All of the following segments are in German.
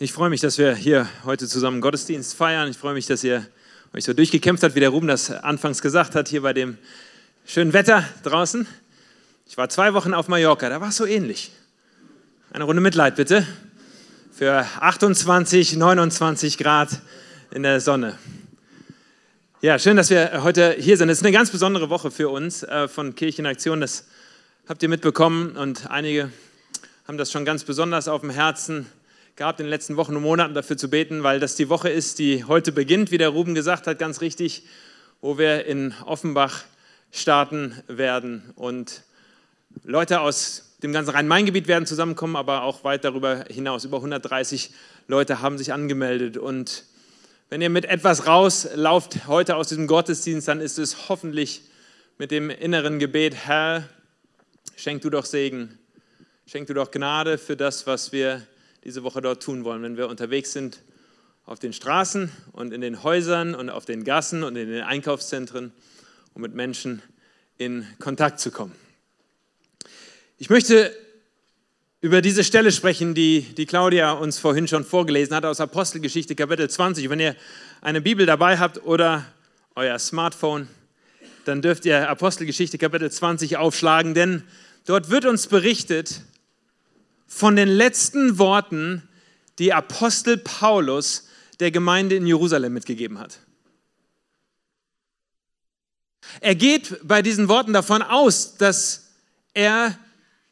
Ich freue mich, dass wir hier heute zusammen Gottesdienst feiern. Ich freue mich, dass ihr euch so durchgekämpft habt, wie der Ruben das anfangs gesagt hat, hier bei dem schönen Wetter draußen. Ich war zwei Wochen auf Mallorca, da war es so ähnlich. Eine Runde Mitleid bitte. Für 28, 29 Grad in der Sonne. Ja, schön, dass wir heute hier sind. Es ist eine ganz besondere Woche für uns äh, von Kirchenaktion. Das habt ihr mitbekommen und einige haben das schon ganz besonders auf dem Herzen gehabt, in den letzten Wochen und Monaten dafür zu beten, weil das die Woche ist, die heute beginnt, wie der Ruben gesagt hat, ganz richtig, wo wir in Offenbach starten werden. Und Leute aus dem ganzen Rhein-Main-Gebiet werden zusammenkommen, aber auch weit darüber hinaus. Über 130 Leute haben sich angemeldet. Und wenn ihr mit etwas rauslauft heute aus diesem Gottesdienst, dann ist es hoffentlich mit dem inneren Gebet, Herr, schenk du doch Segen, schenk du doch Gnade für das, was wir diese Woche dort tun wollen, wenn wir unterwegs sind auf den Straßen und in den Häusern und auf den Gassen und in den Einkaufszentren, um mit Menschen in Kontakt zu kommen. Ich möchte über diese Stelle sprechen, die, die Claudia uns vorhin schon vorgelesen hat, aus Apostelgeschichte Kapitel 20. Wenn ihr eine Bibel dabei habt oder euer Smartphone, dann dürft ihr Apostelgeschichte Kapitel 20 aufschlagen, denn dort wird uns berichtet von den letzten Worten, die Apostel Paulus der Gemeinde in Jerusalem mitgegeben hat. Er geht bei diesen Worten davon aus, dass er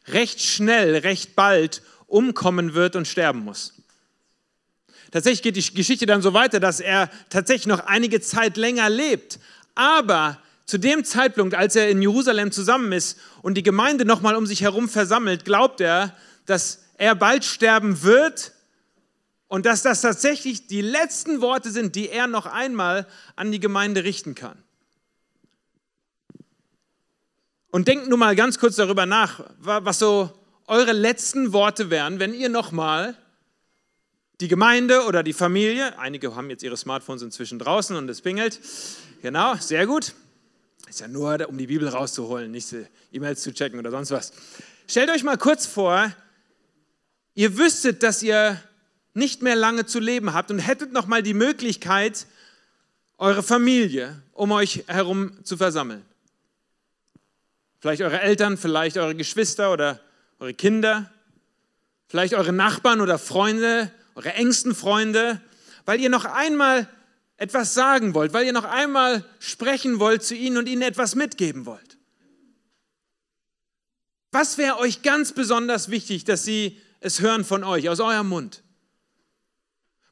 recht schnell, recht bald umkommen wird und sterben muss. Tatsächlich geht die Geschichte dann so weiter, dass er tatsächlich noch einige Zeit länger lebt. Aber zu dem Zeitpunkt, als er in Jerusalem zusammen ist und die Gemeinde nochmal um sich herum versammelt, glaubt er, dass er bald sterben wird und dass das tatsächlich die letzten Worte sind, die er noch einmal an die Gemeinde richten kann. Und denkt nun mal ganz kurz darüber nach, was so eure letzten Worte wären, wenn ihr nochmal die Gemeinde oder die Familie, einige haben jetzt ihre Smartphones inzwischen draußen und es pingelt, genau, sehr gut, ist ja nur, um die Bibel rauszuholen, nicht E-Mails zu checken oder sonst was. Stellt euch mal kurz vor, ihr wüsstet, dass ihr nicht mehr lange zu leben habt und hättet noch mal die Möglichkeit, eure Familie um euch herum zu versammeln. Vielleicht eure Eltern, vielleicht eure Geschwister oder eure Kinder, vielleicht eure Nachbarn oder Freunde, eure engsten Freunde, weil ihr noch einmal etwas sagen wollt, weil ihr noch einmal sprechen wollt zu ihnen und ihnen etwas mitgeben wollt. Was wäre euch ganz besonders wichtig, dass sie es hören von euch, aus eurem Mund?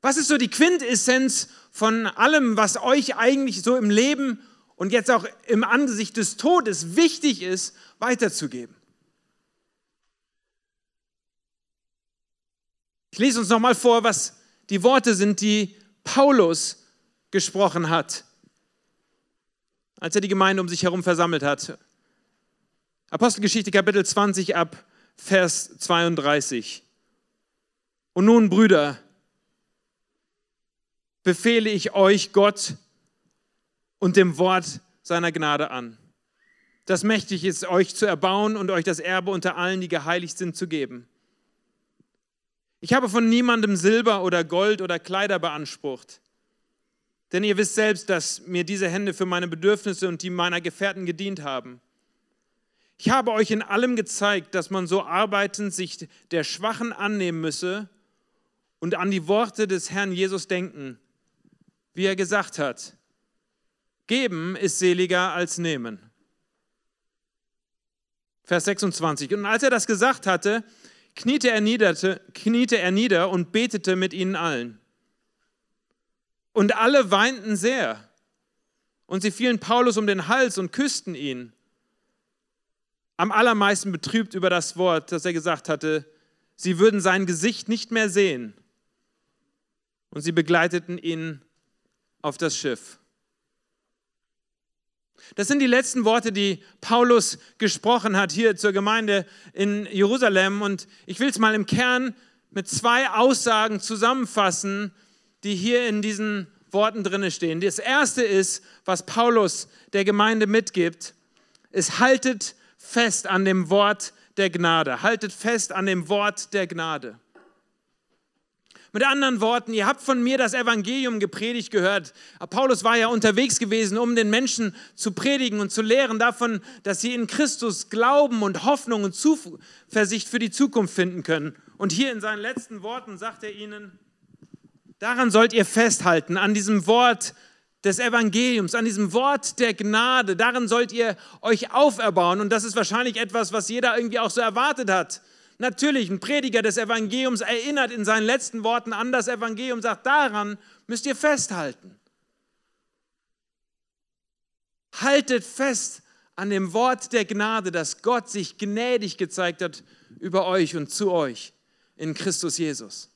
Was ist so die Quintessenz von allem, was euch eigentlich so im Leben und jetzt auch im Angesicht des Todes wichtig ist, weiterzugeben? Ich lese uns nochmal vor, was die Worte sind, die Paulus gesprochen hat, als er die Gemeinde um sich herum versammelt hat. Apostelgeschichte Kapitel 20 ab Vers 32. Und nun, Brüder, befehle ich euch Gott und dem Wort seiner Gnade an, das mächtig ist, euch zu erbauen und euch das Erbe unter allen, die geheiligt sind, zu geben. Ich habe von niemandem Silber oder Gold oder Kleider beansprucht, denn ihr wisst selbst, dass mir diese Hände für meine Bedürfnisse und die meiner Gefährten gedient haben. Ich habe euch in allem gezeigt, dass man so arbeitend sich der Schwachen annehmen müsse und an die Worte des Herrn Jesus denken, wie er gesagt hat, geben ist seliger als nehmen. Vers 26. Und als er das gesagt hatte, kniete er, niederte, kniete er nieder und betete mit ihnen allen. Und alle weinten sehr. Und sie fielen Paulus um den Hals und küssten ihn am allermeisten betrübt über das Wort, das er gesagt hatte, sie würden sein Gesicht nicht mehr sehen. Und sie begleiteten ihn auf das Schiff. Das sind die letzten Worte, die Paulus gesprochen hat hier zur Gemeinde in Jerusalem. Und ich will es mal im Kern mit zwei Aussagen zusammenfassen, die hier in diesen Worten drin stehen. Das erste ist, was Paulus der Gemeinde mitgibt, ist haltet fest an dem Wort der Gnade. Haltet fest an dem Wort der Gnade. Mit anderen Worten, ihr habt von mir das Evangelium gepredigt gehört. Paulus war ja unterwegs gewesen, um den Menschen zu predigen und zu lehren davon, dass sie in Christus Glauben und Hoffnung und Zuversicht für die Zukunft finden können. Und hier in seinen letzten Worten sagt er ihnen, daran sollt ihr festhalten, an diesem Wort des Evangeliums, an diesem Wort der Gnade, darin sollt ihr euch auferbauen. Und das ist wahrscheinlich etwas, was jeder irgendwie auch so erwartet hat. Natürlich, ein Prediger des Evangeliums erinnert in seinen letzten Worten an das Evangelium, sagt, daran müsst ihr festhalten. Haltet fest an dem Wort der Gnade, dass Gott sich gnädig gezeigt hat über euch und zu euch in Christus Jesus.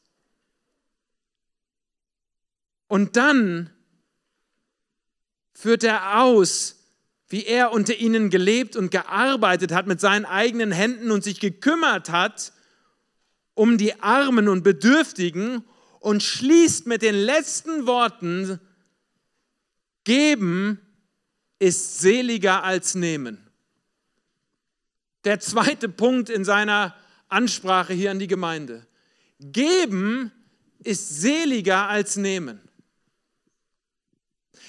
Und dann führt er aus, wie er unter ihnen gelebt und gearbeitet hat mit seinen eigenen Händen und sich gekümmert hat um die Armen und Bedürftigen und schließt mit den letzten Worten, geben ist seliger als nehmen. Der zweite Punkt in seiner Ansprache hier an die Gemeinde. Geben ist seliger als nehmen.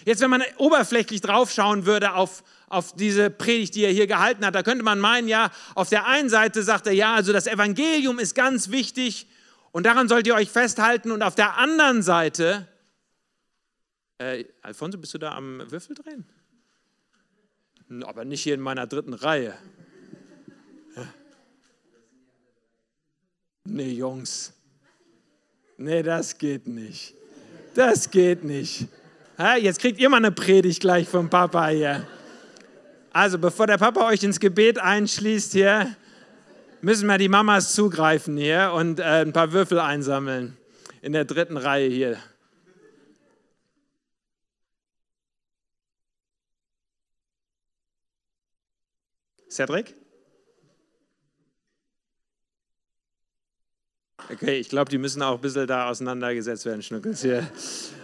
Jetzt, wenn man oberflächlich draufschauen würde auf, auf diese Predigt, die er hier gehalten hat, da könnte man meinen, ja, auf der einen Seite sagt er, ja, also das Evangelium ist ganz wichtig und daran sollt ihr euch festhalten und auf der anderen Seite, äh, Alfonso, bist du da am Würfel drehen? Aber nicht hier in meiner dritten Reihe. Nee, Jungs. Nee, das geht nicht. Das geht nicht. Jetzt kriegt ihr mal eine Predigt gleich vom Papa hier. Also, bevor der Papa euch ins Gebet einschließt hier, müssen wir die Mamas zugreifen hier und äh, ein paar Würfel einsammeln in der dritten Reihe hier. Cedric? Okay, ich glaube, die müssen auch ein bisschen da auseinandergesetzt werden, Schnuckels hier.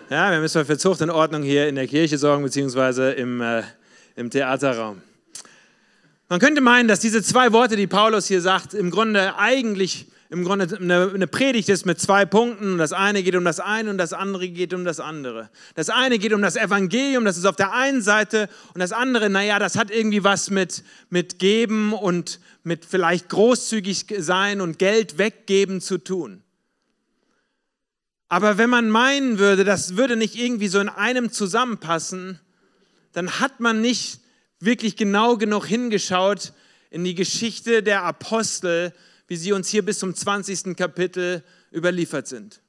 Ja, wir müssen für Zucht und Ordnung hier in der Kirche sorgen, beziehungsweise im, äh, im Theaterraum. Man könnte meinen, dass diese zwei Worte, die Paulus hier sagt, im Grunde eigentlich im Grunde eine, eine Predigt ist mit zwei Punkten. Das eine geht um das eine und das andere geht um das andere. Das eine geht um das Evangelium, das ist auf der einen Seite, und das andere, naja, das hat irgendwie was mit, mit Geben und mit vielleicht großzügig sein und Geld weggeben zu tun. Aber wenn man meinen würde, das würde nicht irgendwie so in einem zusammenpassen, dann hat man nicht wirklich genau genug hingeschaut in die Geschichte der Apostel, wie sie uns hier bis zum 20. Kapitel überliefert sind.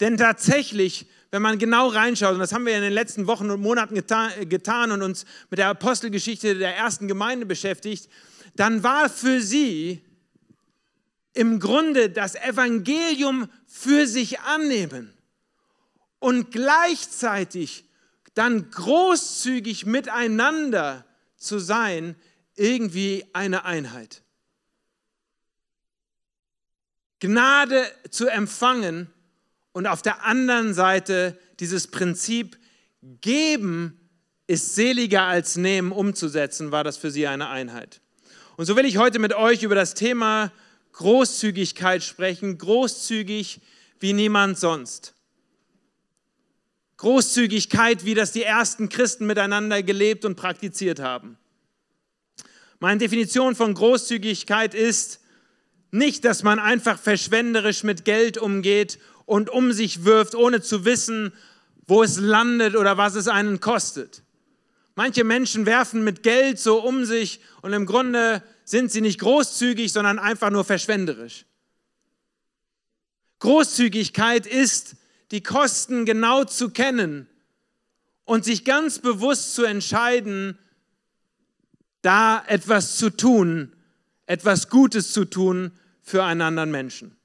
Denn tatsächlich, wenn man genau reinschaut, und das haben wir in den letzten Wochen und Monaten getan, und uns mit der Apostelgeschichte der ersten Gemeinde beschäftigt, dann war für sie im Grunde das Evangelium für sich annehmen und gleichzeitig dann großzügig miteinander zu sein, irgendwie eine Einheit. Gnade zu empfangen und auf der anderen Seite dieses Prinzip geben ist seliger als nehmen umzusetzen, war das für sie eine Einheit. Und so will ich heute mit euch über das Thema Großzügigkeit sprechen, großzügig wie niemand sonst. Großzügigkeit, wie das die ersten Christen miteinander gelebt und praktiziert haben. Meine Definition von Großzügigkeit ist nicht, dass man einfach verschwenderisch mit Geld umgeht und um sich wirft, ohne zu wissen, wo es landet oder was es einen kostet. Manche Menschen werfen mit Geld so um sich und im Grunde sind sie nicht großzügig, sondern einfach nur verschwenderisch. Großzügigkeit ist, die Kosten genau zu kennen und sich ganz bewusst zu entscheiden, da etwas zu tun, etwas Gutes zu tun für einen anderen Menschen.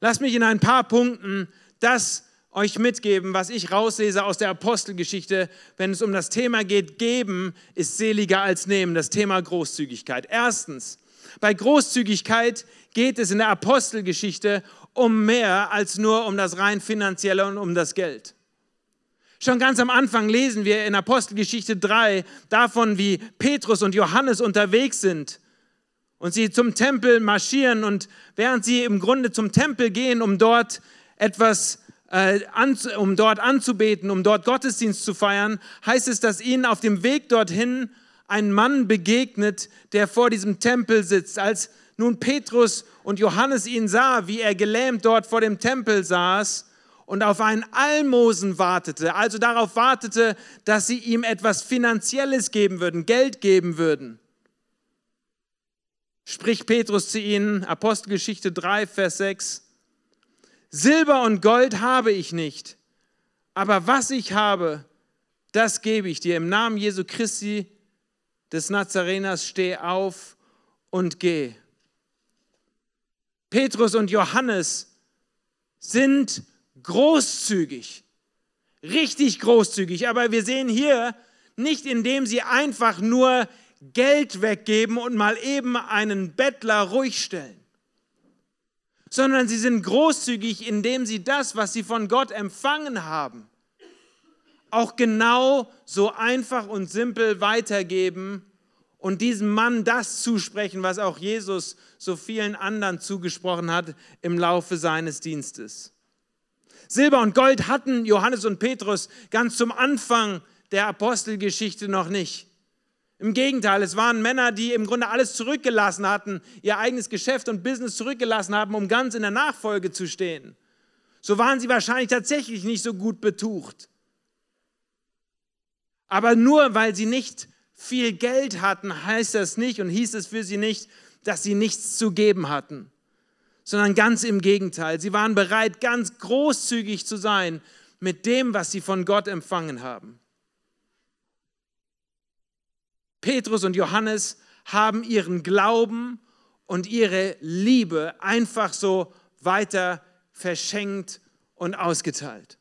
Lass mich in ein paar Punkten das euch mitgeben, was ich rauslese aus der Apostelgeschichte, wenn es um das Thema geht, geben ist seliger als nehmen, das Thema Großzügigkeit. Erstens, bei Großzügigkeit geht es in der Apostelgeschichte um mehr als nur um das rein finanzielle und um das Geld. Schon ganz am Anfang lesen wir in Apostelgeschichte 3 davon, wie Petrus und Johannes unterwegs sind und sie zum Tempel marschieren und während sie im Grunde zum Tempel gehen, um dort etwas um dort anzubeten, um dort Gottesdienst zu feiern, heißt es, dass ihnen auf dem Weg dorthin ein Mann begegnet, der vor diesem Tempel sitzt. Als nun Petrus und Johannes ihn sah, wie er gelähmt dort vor dem Tempel saß und auf einen Almosen wartete, also darauf wartete, dass sie ihm etwas Finanzielles geben würden, Geld geben würden, spricht Petrus zu ihnen, Apostelgeschichte 3, Vers 6, Silber und Gold habe ich nicht, aber was ich habe, das gebe ich dir. Im Namen Jesu Christi des Nazareners steh auf und geh. Petrus und Johannes sind großzügig, richtig großzügig, aber wir sehen hier nicht, indem sie einfach nur Geld weggeben und mal eben einen Bettler ruhig stellen, sondern sie sind großzügig, indem sie das, was sie von Gott empfangen haben, auch genau so einfach und simpel weitergeben und diesem Mann das zusprechen, was auch Jesus so vielen anderen zugesprochen hat im Laufe seines Dienstes. Silber und Gold hatten Johannes und Petrus ganz zum Anfang der Apostelgeschichte noch nicht. Im Gegenteil, es waren Männer, die im Grunde alles zurückgelassen hatten, ihr eigenes Geschäft und Business zurückgelassen haben, um ganz in der Nachfolge zu stehen. So waren sie wahrscheinlich tatsächlich nicht so gut betucht. Aber nur weil sie nicht viel Geld hatten, heißt das nicht und hieß es für sie nicht, dass sie nichts zu geben hatten, sondern ganz im Gegenteil. Sie waren bereit, ganz großzügig zu sein mit dem, was sie von Gott empfangen haben. Petrus und Johannes haben ihren Glauben und ihre Liebe einfach so weiter verschenkt und ausgeteilt.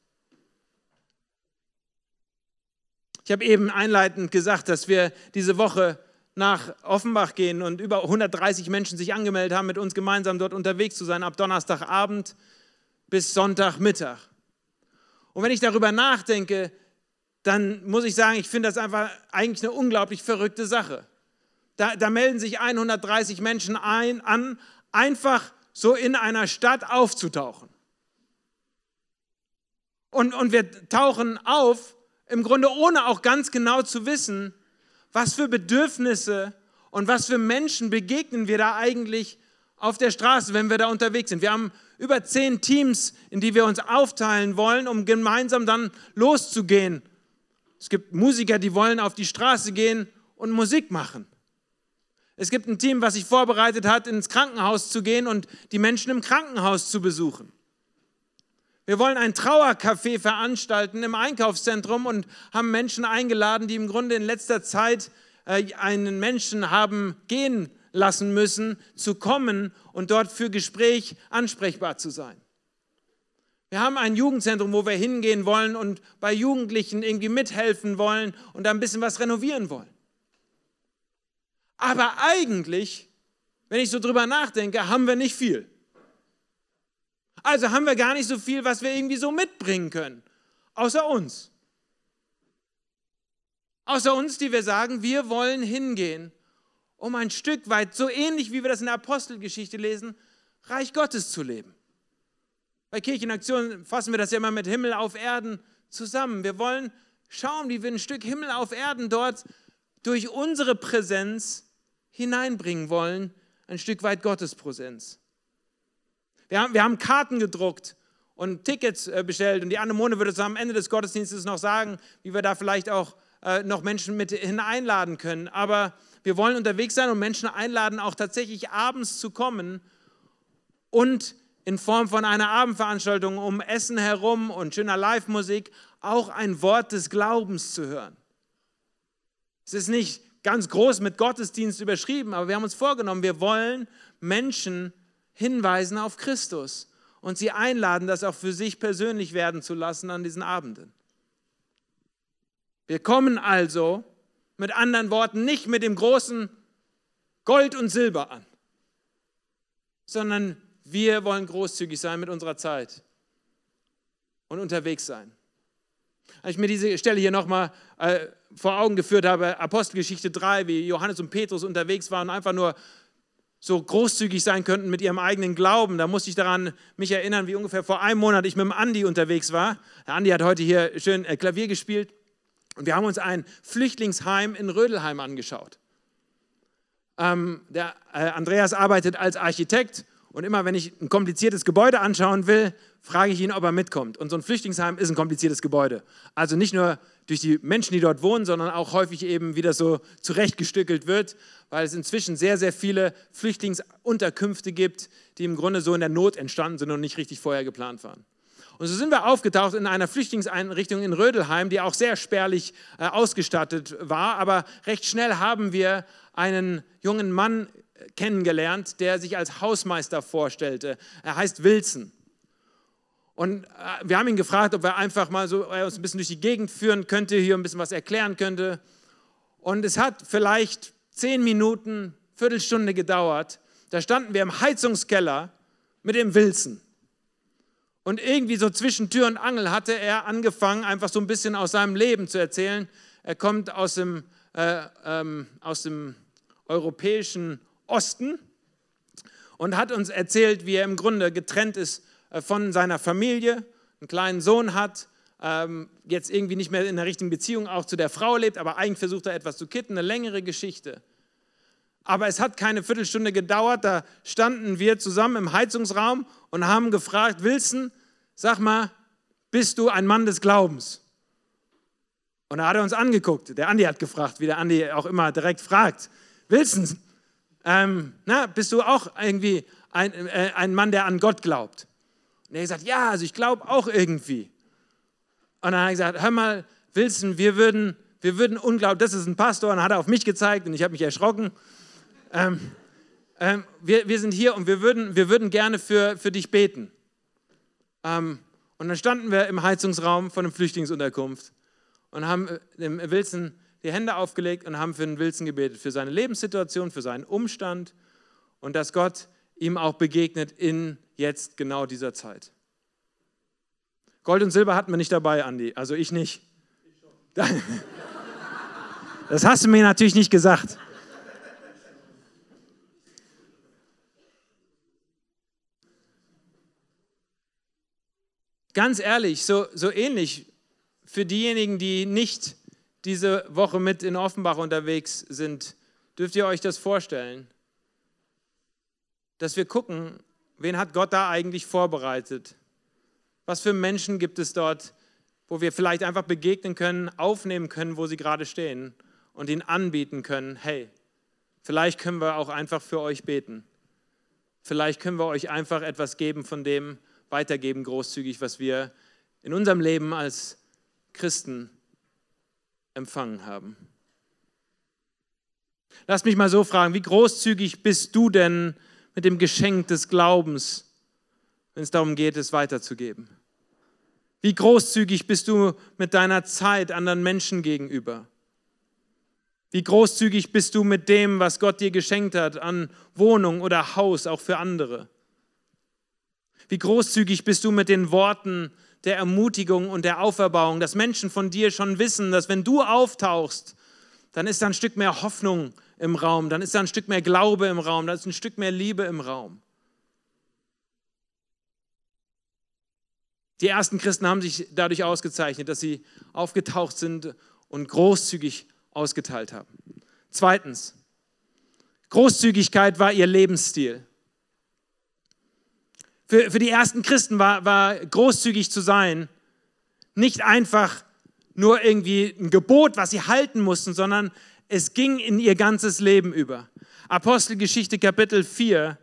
Ich habe eben einleitend gesagt, dass wir diese Woche nach Offenbach gehen und über 130 Menschen sich angemeldet haben, mit uns gemeinsam dort unterwegs zu sein, ab Donnerstagabend bis Sonntagmittag. Und wenn ich darüber nachdenke, dann muss ich sagen, ich finde das einfach eigentlich eine unglaublich verrückte Sache. Da, da melden sich 130 Menschen ein, an, einfach so in einer Stadt aufzutauchen. Und, und wir tauchen auf im Grunde ohne auch ganz genau zu wissen, was für Bedürfnisse und was für Menschen begegnen wir da eigentlich auf der Straße, wenn wir da unterwegs sind. Wir haben über zehn Teams, in die wir uns aufteilen wollen, um gemeinsam dann loszugehen. Es gibt Musiker, die wollen auf die Straße gehen und Musik machen. Es gibt ein Team, was sich vorbereitet hat, ins Krankenhaus zu gehen und die Menschen im Krankenhaus zu besuchen. Wir wollen ein Trauercafé veranstalten im Einkaufszentrum und haben Menschen eingeladen, die im Grunde in letzter Zeit äh, einen Menschen haben gehen lassen müssen, zu kommen und dort für Gespräch ansprechbar zu sein. Wir haben ein Jugendzentrum, wo wir hingehen wollen und bei Jugendlichen irgendwie mithelfen wollen und da ein bisschen was renovieren wollen. Aber eigentlich, wenn ich so drüber nachdenke, haben wir nicht viel. Also haben wir gar nicht so viel, was wir irgendwie so mitbringen können, außer uns. Außer uns, die wir sagen, wir wollen hingehen, um ein Stück weit, so ähnlich wie wir das in der Apostelgeschichte lesen, Reich Gottes zu leben. Bei Kirchenaktionen fassen wir das ja immer mit Himmel auf Erden zusammen. Wir wollen schauen, wie wir ein Stück Himmel auf Erden dort durch unsere Präsenz hineinbringen wollen, ein Stück weit Gottes Präsenz. Wir haben, wir haben Karten gedruckt und Tickets äh, bestellt und die Anemone würde uns am Ende des Gottesdienstes noch sagen, wie wir da vielleicht auch äh, noch Menschen mit hineinladen können. Aber wir wollen unterwegs sein und Menschen einladen, auch tatsächlich abends zu kommen und in Form von einer Abendveranstaltung um Essen herum und schöner Live-Musik auch ein Wort des Glaubens zu hören. Es ist nicht ganz groß mit Gottesdienst überschrieben, aber wir haben uns vorgenommen, wir wollen Menschen hinweisen auf Christus und sie einladen, das auch für sich persönlich werden zu lassen an diesen Abenden. Wir kommen also mit anderen Worten nicht mit dem großen Gold und Silber an, sondern wir wollen großzügig sein mit unserer Zeit und unterwegs sein. Als ich mir diese Stelle hier nochmal äh, vor Augen geführt habe, Apostelgeschichte 3, wie Johannes und Petrus unterwegs waren, einfach nur so großzügig sein könnten mit ihrem eigenen Glauben. Da musste ich daran mich erinnern, wie ungefähr vor einem Monat ich mit dem Andi unterwegs war. Der Andi hat heute hier schön äh, Klavier gespielt und wir haben uns ein Flüchtlingsheim in Rödelheim angeschaut. Ähm, der äh, Andreas arbeitet als Architekt und immer wenn ich ein kompliziertes Gebäude anschauen will, frage ich ihn, ob er mitkommt. Und so ein Flüchtlingsheim ist ein kompliziertes Gebäude. Also nicht nur durch die Menschen, die dort wohnen, sondern auch häufig eben, wie das so zurechtgestückelt wird, weil es inzwischen sehr, sehr viele Flüchtlingsunterkünfte gibt, die im Grunde so in der Not entstanden sind und nicht richtig vorher geplant waren. Und so sind wir aufgetaucht in einer Flüchtlingseinrichtung in Rödelheim, die auch sehr spärlich äh, ausgestattet war. Aber recht schnell haben wir einen jungen Mann kennengelernt, der sich als Hausmeister vorstellte. Er heißt Wilson. Und äh, wir haben ihn gefragt, ob er einfach mal so er uns ein bisschen durch die Gegend führen könnte, hier ein bisschen was erklären könnte. Und es hat vielleicht zehn Minuten, Viertelstunde gedauert. Da standen wir im Heizungskeller mit dem Wilson. Und irgendwie so zwischen Tür und Angel hatte er angefangen, einfach so ein bisschen aus seinem Leben zu erzählen. Er kommt aus dem, äh, ähm, aus dem europäischen Osten und hat uns erzählt, wie er im Grunde getrennt ist äh, von seiner Familie, einen kleinen Sohn hat, ähm, jetzt irgendwie nicht mehr in der richtigen Beziehung auch zu der Frau lebt, aber eigentlich versucht er etwas zu kitten, eine längere Geschichte. Aber es hat keine Viertelstunde gedauert, da standen wir zusammen im Heizungsraum und haben gefragt, Wilson, sag mal, bist du ein Mann des Glaubens? Und da hat er uns angeguckt. Der Andi hat gefragt, wie der Andi auch immer direkt fragt. Wilson, ähm, na, bist du auch irgendwie ein, äh, ein Mann, der an Gott glaubt? Und er hat gesagt, ja, also ich glaube auch irgendwie. Und dann hat er gesagt, hör mal, Wilson, wir würden, wir würden unglaublich, das ist ein Pastor, und dann hat er auf mich gezeigt und ich habe mich erschrocken. Ähm, ähm, wir, wir sind hier und wir würden, wir würden gerne für, für dich beten. Ähm, und dann standen wir im Heizungsraum von einer Flüchtlingsunterkunft und haben äh, dem Wilson die Hände aufgelegt und haben für den Wilson gebetet, für seine Lebenssituation, für seinen Umstand und dass Gott ihm auch begegnet in jetzt genau dieser Zeit. Gold und Silber hatten wir nicht dabei, Andi, also ich nicht. Das hast du mir natürlich nicht gesagt. Ganz ehrlich, so, so ähnlich für diejenigen, die nicht diese Woche mit in Offenbach unterwegs sind, dürft ihr euch das vorstellen, dass wir gucken, wen hat Gott da eigentlich vorbereitet? Was für Menschen gibt es dort, wo wir vielleicht einfach begegnen können, aufnehmen können, wo sie gerade stehen und ihnen anbieten können, hey, vielleicht können wir auch einfach für euch beten. Vielleicht können wir euch einfach etwas geben von dem weitergeben, großzügig, was wir in unserem Leben als Christen empfangen haben. Lass mich mal so fragen, wie großzügig bist du denn mit dem Geschenk des Glaubens, wenn es darum geht, es weiterzugeben? Wie großzügig bist du mit deiner Zeit anderen Menschen gegenüber? Wie großzügig bist du mit dem, was Gott dir geschenkt hat an Wohnung oder Haus, auch für andere? Wie großzügig bist du mit den Worten, der Ermutigung und der Auferbauung, dass Menschen von dir schon wissen, dass wenn du auftauchst, dann ist da ein Stück mehr Hoffnung im Raum, dann ist da ein Stück mehr Glaube im Raum, dann ist ein Stück mehr Liebe im Raum. Die ersten Christen haben sich dadurch ausgezeichnet, dass sie aufgetaucht sind und großzügig ausgeteilt haben. Zweitens, Großzügigkeit war ihr Lebensstil. Für, für die ersten Christen war, war großzügig zu sein nicht einfach nur irgendwie ein Gebot, was sie halten mussten, sondern es ging in ihr ganzes Leben über. Apostelgeschichte Kapitel 4,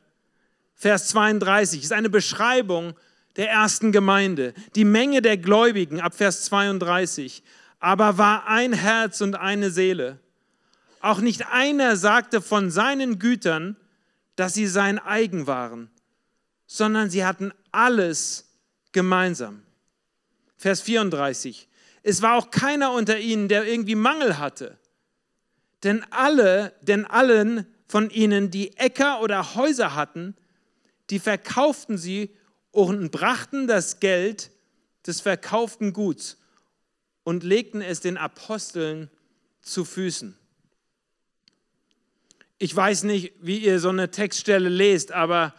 Vers 32 ist eine Beschreibung der ersten Gemeinde. Die Menge der Gläubigen ab Vers 32, aber war ein Herz und eine Seele. Auch nicht einer sagte von seinen Gütern, dass sie sein eigen waren, sondern sie hatten alles gemeinsam. Vers 34. Es war auch keiner unter ihnen, der irgendwie Mangel hatte. Denn alle, denn allen von ihnen, die Äcker oder Häuser hatten, die verkauften sie und brachten das Geld des verkauften Guts und legten es den Aposteln zu Füßen. ich weiß nicht, wie ihr so eine Textstelle lest, aber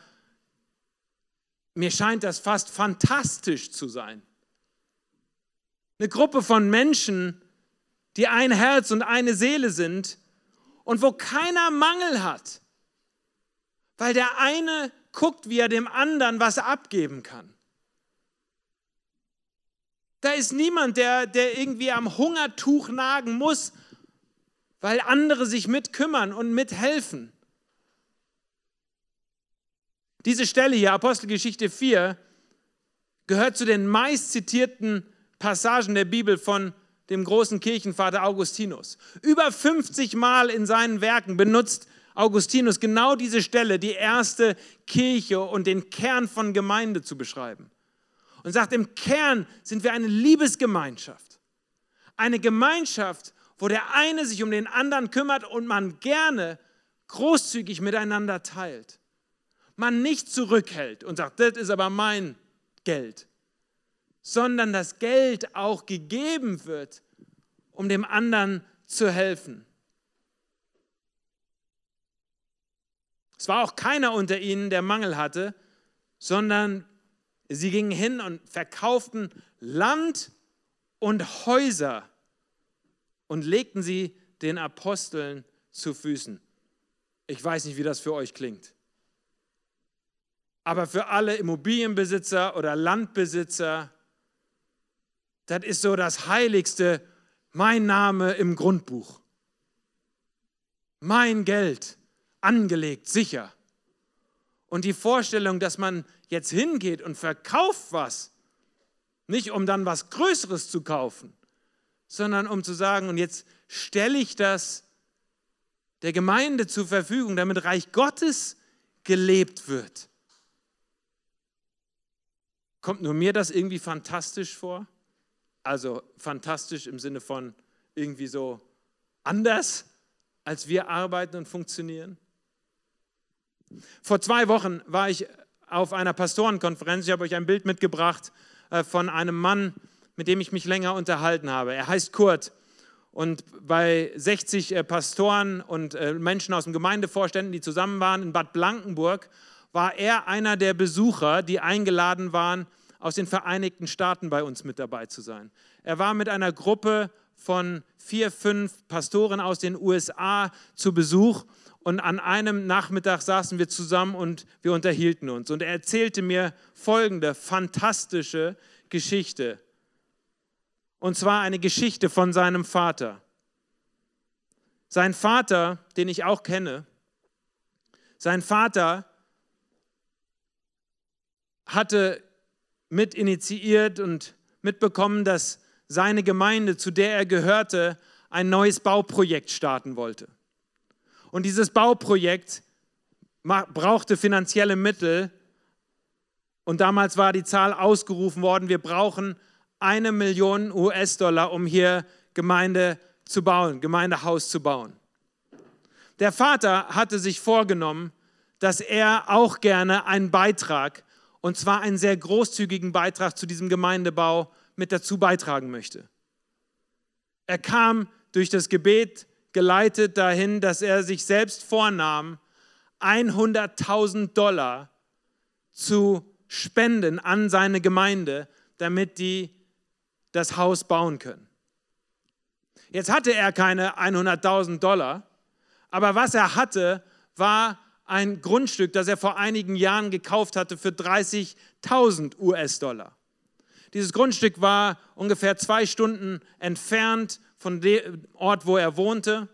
mir scheint das fast fantastisch zu sein. Eine Gruppe von Menschen, die ein Herz und eine Seele sind und wo keiner Mangel hat, weil der eine guckt, wie er dem anderen was abgeben kann. Da ist niemand, der, der irgendwie am Hungertuch nagen muss, weil andere sich mitkümmern und mithelfen. Diese Stelle hier, Apostelgeschichte 4, gehört zu den meist zitierten Passagen der Bibel von dem großen Kirchenvater Augustinus. Über 50 Mal in seinen Werken benutzt Augustinus genau diese Stelle, die erste Kirche und den Kern von Gemeinde zu beschreiben. Und sagt, im Kern sind wir eine Liebesgemeinschaft. Eine Gemeinschaft, wo der eine sich um den anderen kümmert und man gerne großzügig miteinander teilt. Man nicht zurückhält und sagt, das ist aber mein Geld, sondern das Geld auch gegeben wird, um dem anderen zu helfen. Es war auch keiner unter ihnen, der Mangel hatte, sondern sie gingen hin und verkauften Land und Häuser und legten sie den Aposteln zu Füßen. Ich weiß nicht, wie das für euch klingt. Aber für alle Immobilienbesitzer oder Landbesitzer, das ist so das Heiligste, mein Name im Grundbuch. Mein Geld, angelegt, sicher. Und die Vorstellung, dass man jetzt hingeht und verkauft was, nicht um dann was Größeres zu kaufen, sondern um zu sagen, und jetzt stelle ich das der Gemeinde zur Verfügung, damit Reich Gottes gelebt wird. Kommt nur mir das irgendwie fantastisch vor? Also fantastisch im Sinne von irgendwie so anders, als wir arbeiten und funktionieren? Vor zwei Wochen war ich auf einer Pastorenkonferenz. Ich habe euch ein Bild mitgebracht äh, von einem Mann, mit dem ich mich länger unterhalten habe. Er heißt Kurt. Und bei 60 äh, Pastoren und äh, Menschen aus dem Gemeindevorständen, die zusammen waren in Bad Blankenburg, war er einer der Besucher, die eingeladen waren, aus den Vereinigten Staaten bei uns mit dabei zu sein. Er war mit einer Gruppe von vier, fünf Pastoren aus den USA zu Besuch und an einem Nachmittag saßen wir zusammen und wir unterhielten uns. Und er erzählte mir folgende fantastische Geschichte. Und zwar eine Geschichte von seinem Vater. Sein Vater, den ich auch kenne, sein Vater hatte mit initiiert und mitbekommen, dass seine Gemeinde, zu der er gehörte, ein neues Bauprojekt starten wollte. Und dieses Bauprojekt brauchte finanzielle Mittel. Und damals war die Zahl ausgerufen worden, wir brauchen eine Million US-Dollar, um hier Gemeinde zu bauen, Gemeindehaus zu bauen. Der Vater hatte sich vorgenommen, dass er auch gerne einen Beitrag, und zwar einen sehr großzügigen Beitrag zu diesem Gemeindebau mit dazu beitragen möchte. Er kam durch das Gebet geleitet dahin, dass er sich selbst vornahm, 100.000 Dollar zu spenden an seine Gemeinde, damit die das Haus bauen können. Jetzt hatte er keine 100.000 Dollar, aber was er hatte, war ein Grundstück, das er vor einigen Jahren gekauft hatte für 30.000 US-Dollar. Dieses Grundstück war ungefähr zwei Stunden entfernt von dem Ort, wo er wohnte.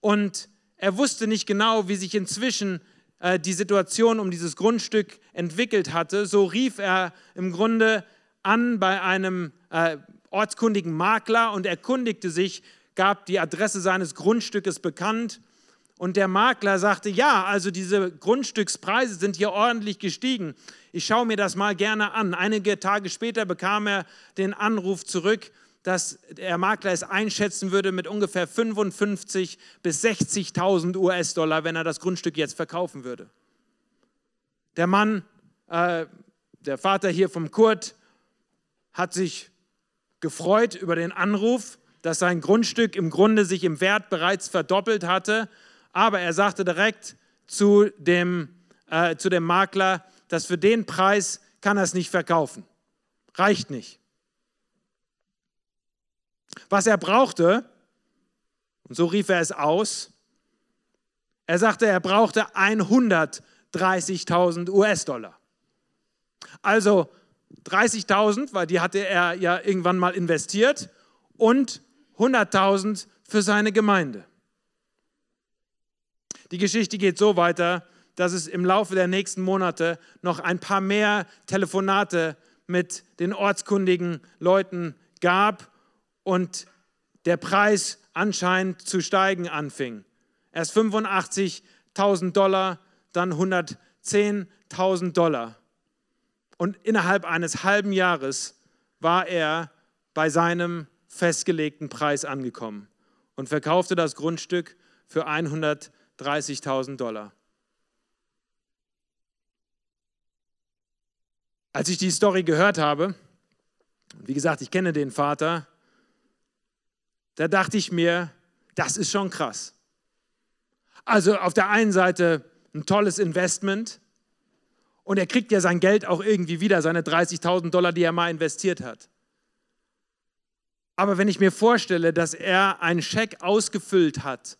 Und er wusste nicht genau, wie sich inzwischen äh, die Situation um dieses Grundstück entwickelt hatte. So rief er im Grunde an bei einem äh, ortskundigen Makler und erkundigte sich, gab die Adresse seines Grundstückes bekannt. Und der Makler sagte, ja, also diese Grundstückspreise sind hier ordentlich gestiegen. Ich schaue mir das mal gerne an. Einige Tage später bekam er den Anruf zurück, dass der Makler es einschätzen würde mit ungefähr 55.000 bis 60.000 US-Dollar, wenn er das Grundstück jetzt verkaufen würde. Der Mann, äh, der Vater hier vom Kurt, hat sich gefreut über den Anruf, dass sein Grundstück im Grunde sich im Wert bereits verdoppelt hatte. Aber er sagte direkt zu dem, äh, zu dem Makler, dass für den Preis kann er es nicht verkaufen. Reicht nicht. Was er brauchte, und so rief er es aus, er sagte, er brauchte 130.000 US-Dollar. Also 30.000, weil die hatte er ja irgendwann mal investiert, und 100.000 für seine Gemeinde. Die Geschichte geht so weiter, dass es im Laufe der nächsten Monate noch ein paar mehr Telefonate mit den ortskundigen Leuten gab und der Preis anscheinend zu steigen anfing. Erst 85.000 Dollar, dann 110.000 Dollar. Und innerhalb eines halben Jahres war er bei seinem festgelegten Preis angekommen und verkaufte das Grundstück für 130.000 Dollar. Als ich die Story gehört habe, wie gesagt, ich kenne den Vater, da dachte ich mir, das ist schon krass. Also auf der einen Seite ein tolles Investment und er kriegt ja sein Geld auch irgendwie wieder, seine 30.000 Dollar, die er mal investiert hat. Aber wenn ich mir vorstelle, dass er einen Scheck ausgefüllt hat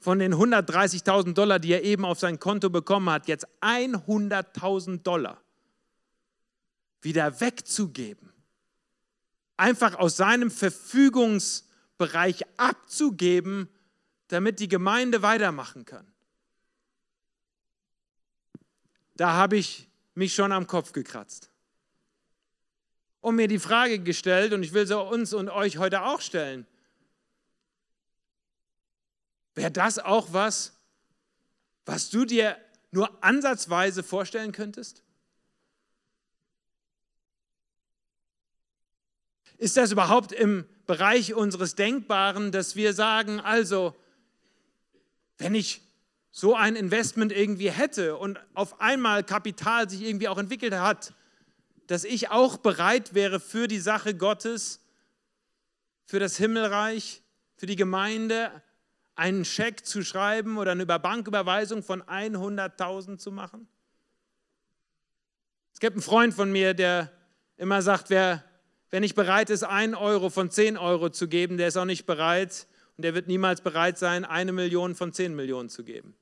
von den 130.000 Dollar, die er eben auf sein Konto bekommen hat, jetzt 100.000 Dollar wieder wegzugeben. Einfach aus seinem Verfügungsbereich abzugeben, damit die Gemeinde weitermachen kann. Da habe ich mich schon am Kopf gekratzt. Und mir die Frage gestellt, und ich will sie uns und euch heute auch stellen. Wäre das auch was, was du dir nur ansatzweise vorstellen könntest? Ist das überhaupt im Bereich unseres Denkbaren, dass wir sagen, also, wenn ich so ein Investment irgendwie hätte und auf einmal Kapital sich irgendwie auch entwickelt hat, dass ich auch bereit wäre für die Sache Gottes, für das Himmelreich, für die Gemeinde, einen Scheck zu schreiben oder eine Banküberweisung von 100.000 zu machen? Es gibt einen Freund von mir, der immer sagt, wer Wer nicht bereit ist, ein Euro von zehn Euro zu geben, der ist auch nicht bereit und der wird niemals bereit sein, eine Million von zehn Millionen zu geben.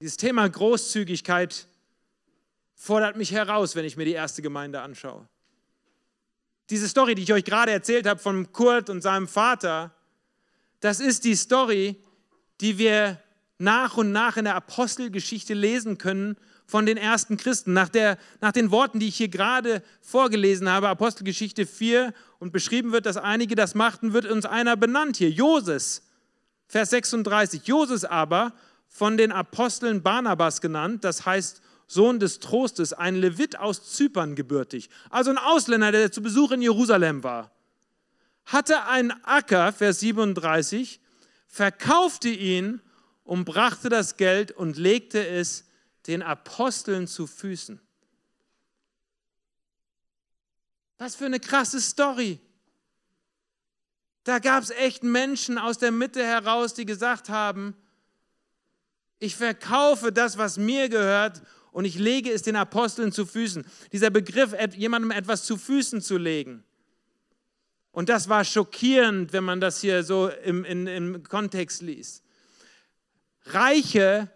Dieses Thema Großzügigkeit fordert mich heraus, wenn ich mir die erste Gemeinde anschaue. Diese Story, die ich euch gerade erzählt habe von Kurt und seinem Vater, das ist die Story, die wir nach und nach in der Apostelgeschichte lesen können von den ersten Christen. Nach, der, nach den Worten, die ich hier gerade vorgelesen habe, Apostelgeschichte 4, und beschrieben wird, dass einige das machten, wird uns einer benannt hier, Joses, Vers 36. Joses aber, von den Aposteln Barnabas genannt, das heißt Sohn des Trostes, ein Levit aus Zypern gebürtig, also ein Ausländer, der zu Besuch in Jerusalem war, hatte einen Acker, Vers 37, verkaufte ihn und brachte das Geld und legte es den Aposteln zu Füßen. Was für eine krasse Story. Da gab es echt Menschen aus der Mitte heraus, die gesagt haben, ich verkaufe das, was mir gehört und ich lege es den Aposteln zu Füßen. Dieser Begriff, jemandem etwas zu Füßen zu legen. Und das war schockierend, wenn man das hier so im, in, im Kontext liest. Reiche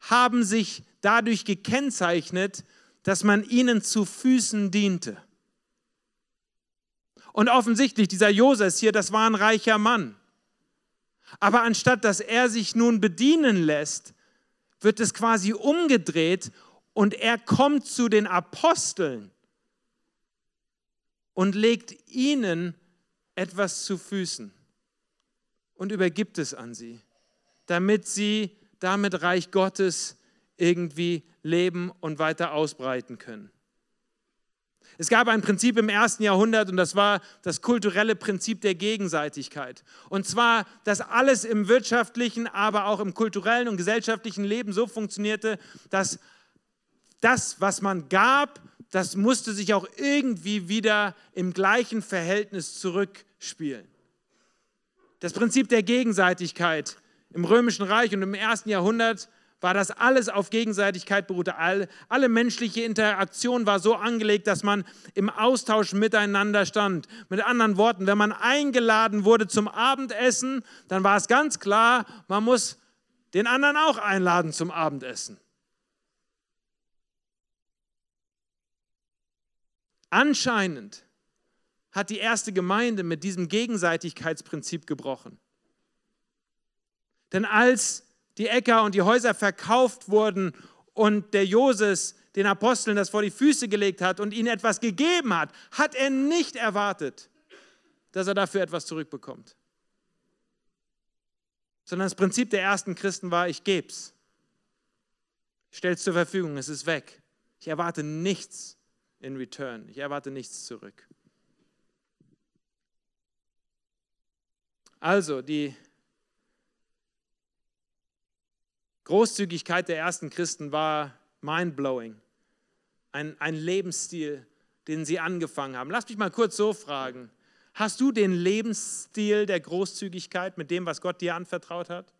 haben sich dadurch gekennzeichnet, dass man ihnen zu Füßen diente. Und offensichtlich, dieser Joses hier, das war ein reicher Mann. Aber anstatt dass er sich nun bedienen lässt, wird es quasi umgedreht und er kommt zu den Aposteln und legt ihnen etwas zu Füßen und übergibt es an sie, damit sie damit Reich Gottes irgendwie leben und weiter ausbreiten können. Es gab ein Prinzip im ersten Jahrhundert und das war das kulturelle Prinzip der Gegenseitigkeit. Und zwar, dass alles im wirtschaftlichen, aber auch im kulturellen und gesellschaftlichen Leben so funktionierte, dass das, was man gab, das musste sich auch irgendwie wieder im gleichen Verhältnis zurückspielen. das Prinzip der Gegenseitigkeit im Römischen Reich und im ersten Jahrhundert war das alles auf Gegenseitigkeit beruhte. Alle, alle menschliche Interaktion war so angelegt, dass man im Austausch miteinander stand. Mit anderen Worten, wenn man eingeladen wurde zum Abendessen, dann war es ganz klar, man muss den anderen auch einladen zum Abendessen. Anscheinend hat die erste Gemeinde mit diesem Gegenseitigkeitsprinzip gebrochen. Denn als die Äcker und die Häuser verkauft wurden und der Joses den Aposteln das vor die Füße gelegt hat und ihnen etwas gegeben hat, hat er nicht erwartet, dass er dafür etwas zurückbekommt. Sondern das Prinzip der ersten Christen war, ich gebe es. Ich stelle es zur Verfügung, es ist weg. Ich erwarte nichts in return. Ich erwarte nichts zurück. Also, die Großzügigkeit der ersten Christen war mindblowing. Ein, ein Lebensstil, den sie angefangen haben. Lass mich mal kurz so fragen. Hast du den Lebensstil der Großzügigkeit mit dem, was Gott dir anvertraut hat?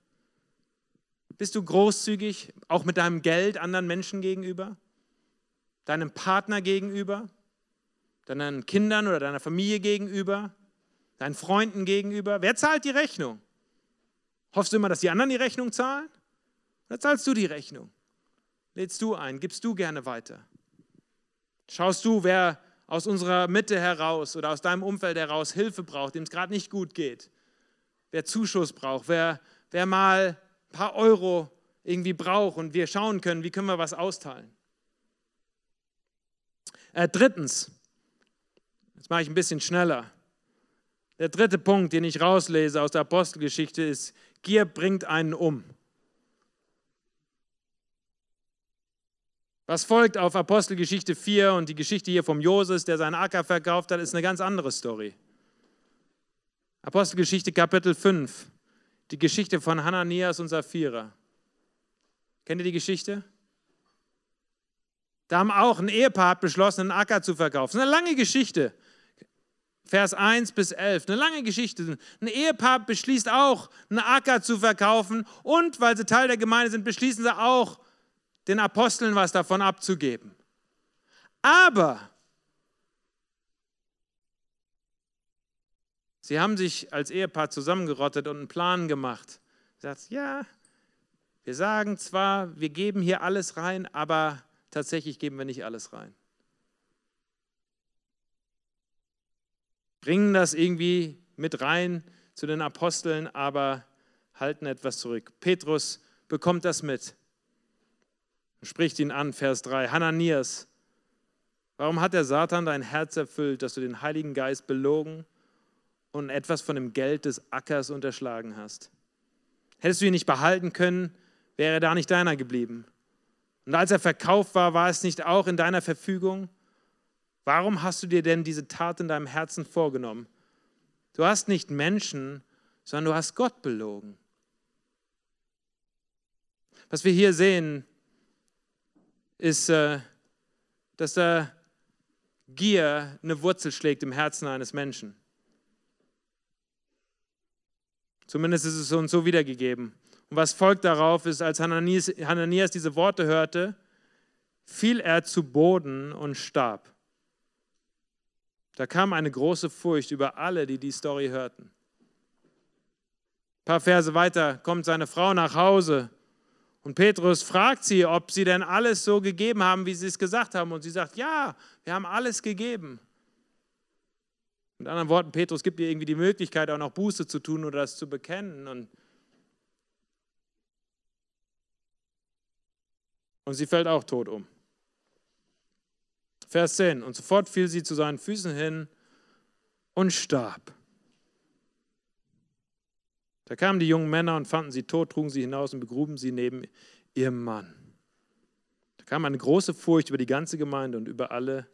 Bist du großzügig, auch mit deinem Geld anderen Menschen gegenüber? Deinem Partner gegenüber? Deinen Kindern oder deiner Familie gegenüber? Deinen Freunden gegenüber? Wer zahlt die Rechnung? Hoffst du immer, dass die anderen die Rechnung zahlen? Oder zahlst du die Rechnung? Lädst du ein? Gibst du gerne weiter? Schaust du, wer aus unserer Mitte heraus oder aus deinem Umfeld heraus Hilfe braucht, dem es gerade nicht gut geht? Wer Zuschuss braucht? Wer, wer mal ein paar Euro irgendwie braucht und wir schauen können, wie können wir was austeilen? Äh, drittens, jetzt mache ich ein bisschen schneller. Der dritte Punkt, den ich rauslese aus der Apostelgeschichte, ist, Gier bringt einen um. Was folgt auf Apostelgeschichte 4 und die Geschichte hier vom Joses, der seinen Acker verkauft hat, ist eine ganz andere Story. Apostelgeschichte Kapitel 5, die Geschichte von Hananias und Sapphira. Kennt ihr die Geschichte? Da haben auch ein Ehepaar beschlossen, einen Acker zu verkaufen. Das ist eine lange Geschichte. Vers 1 bis 11, eine lange Geschichte. Ein Ehepaar beschließt auch, einen Acker zu verkaufen und weil sie Teil der Gemeinde sind, beschließen sie auch, den Aposteln was davon abzugeben. Aber sie haben sich als Ehepaar zusammengerottet und einen Plan gemacht. Sagt, ja, wir sagen zwar, wir geben hier alles rein, aber tatsächlich geben wir nicht alles rein. Bringen das irgendwie mit rein zu den Aposteln, aber halten etwas zurück. Petrus bekommt das mit spricht ihn an, Vers 3. Hananias, warum hat der Satan dein Herz erfüllt, dass du den Heiligen Geist belogen und etwas von dem Geld des Ackers unterschlagen hast? Hättest du ihn nicht behalten können, wäre er da nicht deiner geblieben. Und als er verkauft war, war es nicht auch in deiner Verfügung? Warum hast du dir denn diese Tat in deinem Herzen vorgenommen? Du hast nicht Menschen, sondern du hast Gott belogen. Was wir hier sehen, ist, äh, dass da Gier eine Wurzel schlägt im Herzen eines Menschen. Zumindest ist es uns so wiedergegeben. Und was folgt darauf ist, als Hananias, Hananias diese Worte hörte, fiel er zu Boden und starb. Da kam eine große Furcht über alle, die die Story hörten. Ein paar Verse weiter kommt seine Frau nach Hause und Petrus fragt sie, ob sie denn alles so gegeben haben, wie sie es gesagt haben. Und sie sagt, ja, wir haben alles gegeben. Mit anderen Worten, Petrus gibt ihr irgendwie die Möglichkeit, auch noch Buße zu tun oder das zu bekennen. Und, und sie fällt auch tot um. Vers 10. Und sofort fiel sie zu seinen Füßen hin und starb. Da kamen die jungen Männer und fanden sie tot, trugen sie hinaus und begruben sie neben ihrem Mann. Da kam eine große Furcht über die ganze Gemeinde und über alle,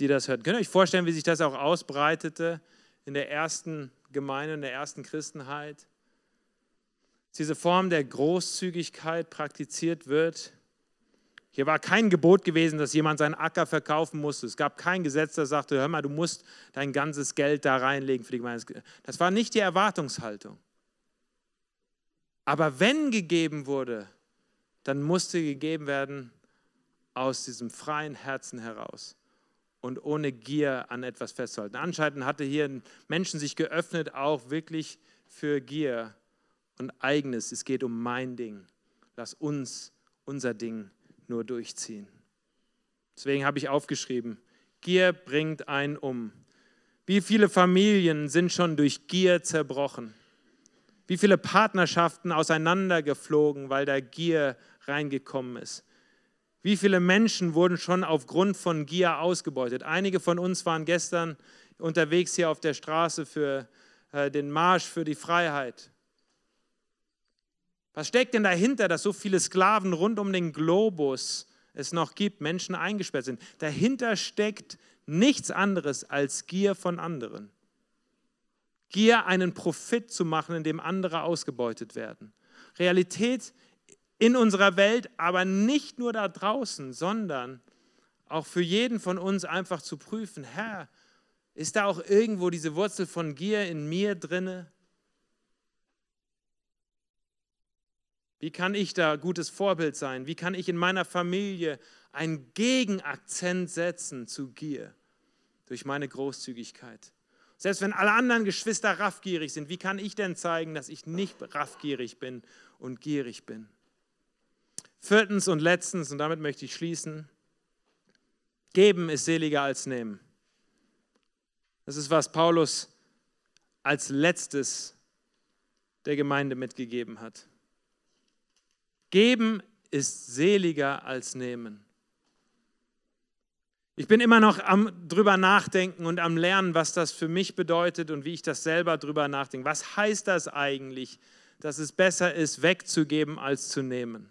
die das hörten. Könnt ihr euch vorstellen, wie sich das auch ausbreitete in der ersten Gemeinde, in der ersten Christenheit? Dass diese Form der Großzügigkeit praktiziert wird. Hier war kein Gebot gewesen, dass jemand seinen Acker verkaufen musste. Es gab kein Gesetz, das sagte, hör mal, du musst dein ganzes Geld da reinlegen für die Gemeinde. Das war nicht die Erwartungshaltung. Aber wenn gegeben wurde, dann musste gegeben werden aus diesem freien Herzen heraus und ohne Gier an etwas festzuhalten. Anscheinend hatte hier Menschen sich geöffnet, auch wirklich für Gier und eigenes. Es geht um mein Ding. Lass uns unser Ding nur durchziehen. Deswegen habe ich aufgeschrieben, Gier bringt einen um. Wie viele Familien sind schon durch Gier zerbrochen? Wie viele Partnerschaften auseinandergeflogen, weil da Gier reingekommen ist? Wie viele Menschen wurden schon aufgrund von Gier ausgebeutet? Einige von uns waren gestern unterwegs hier auf der Straße für äh, den Marsch für die Freiheit. Was steckt denn dahinter, dass so viele Sklaven rund um den Globus es noch gibt, Menschen eingesperrt sind? Dahinter steckt nichts anderes als Gier von anderen. Gier, einen Profit zu machen, in dem andere ausgebeutet werden. Realität in unserer Welt, aber nicht nur da draußen, sondern auch für jeden von uns einfach zu prüfen, Herr, ist da auch irgendwo diese Wurzel von Gier in mir drinne? Wie kann ich da gutes Vorbild sein? Wie kann ich in meiner Familie einen Gegenakzent setzen zu Gier durch meine Großzügigkeit? Selbst wenn alle anderen Geschwister raffgierig sind, wie kann ich denn zeigen, dass ich nicht raffgierig bin und gierig bin? Viertens und letztens, und damit möchte ich schließen, geben ist seliger als nehmen. Das ist, was Paulus als letztes der Gemeinde mitgegeben hat. Geben ist seliger als nehmen. Ich bin immer noch am drüber nachdenken und am lernen, was das für mich bedeutet und wie ich das selber drüber nachdenke. Was heißt das eigentlich, dass es besser ist, wegzugeben als zu nehmen?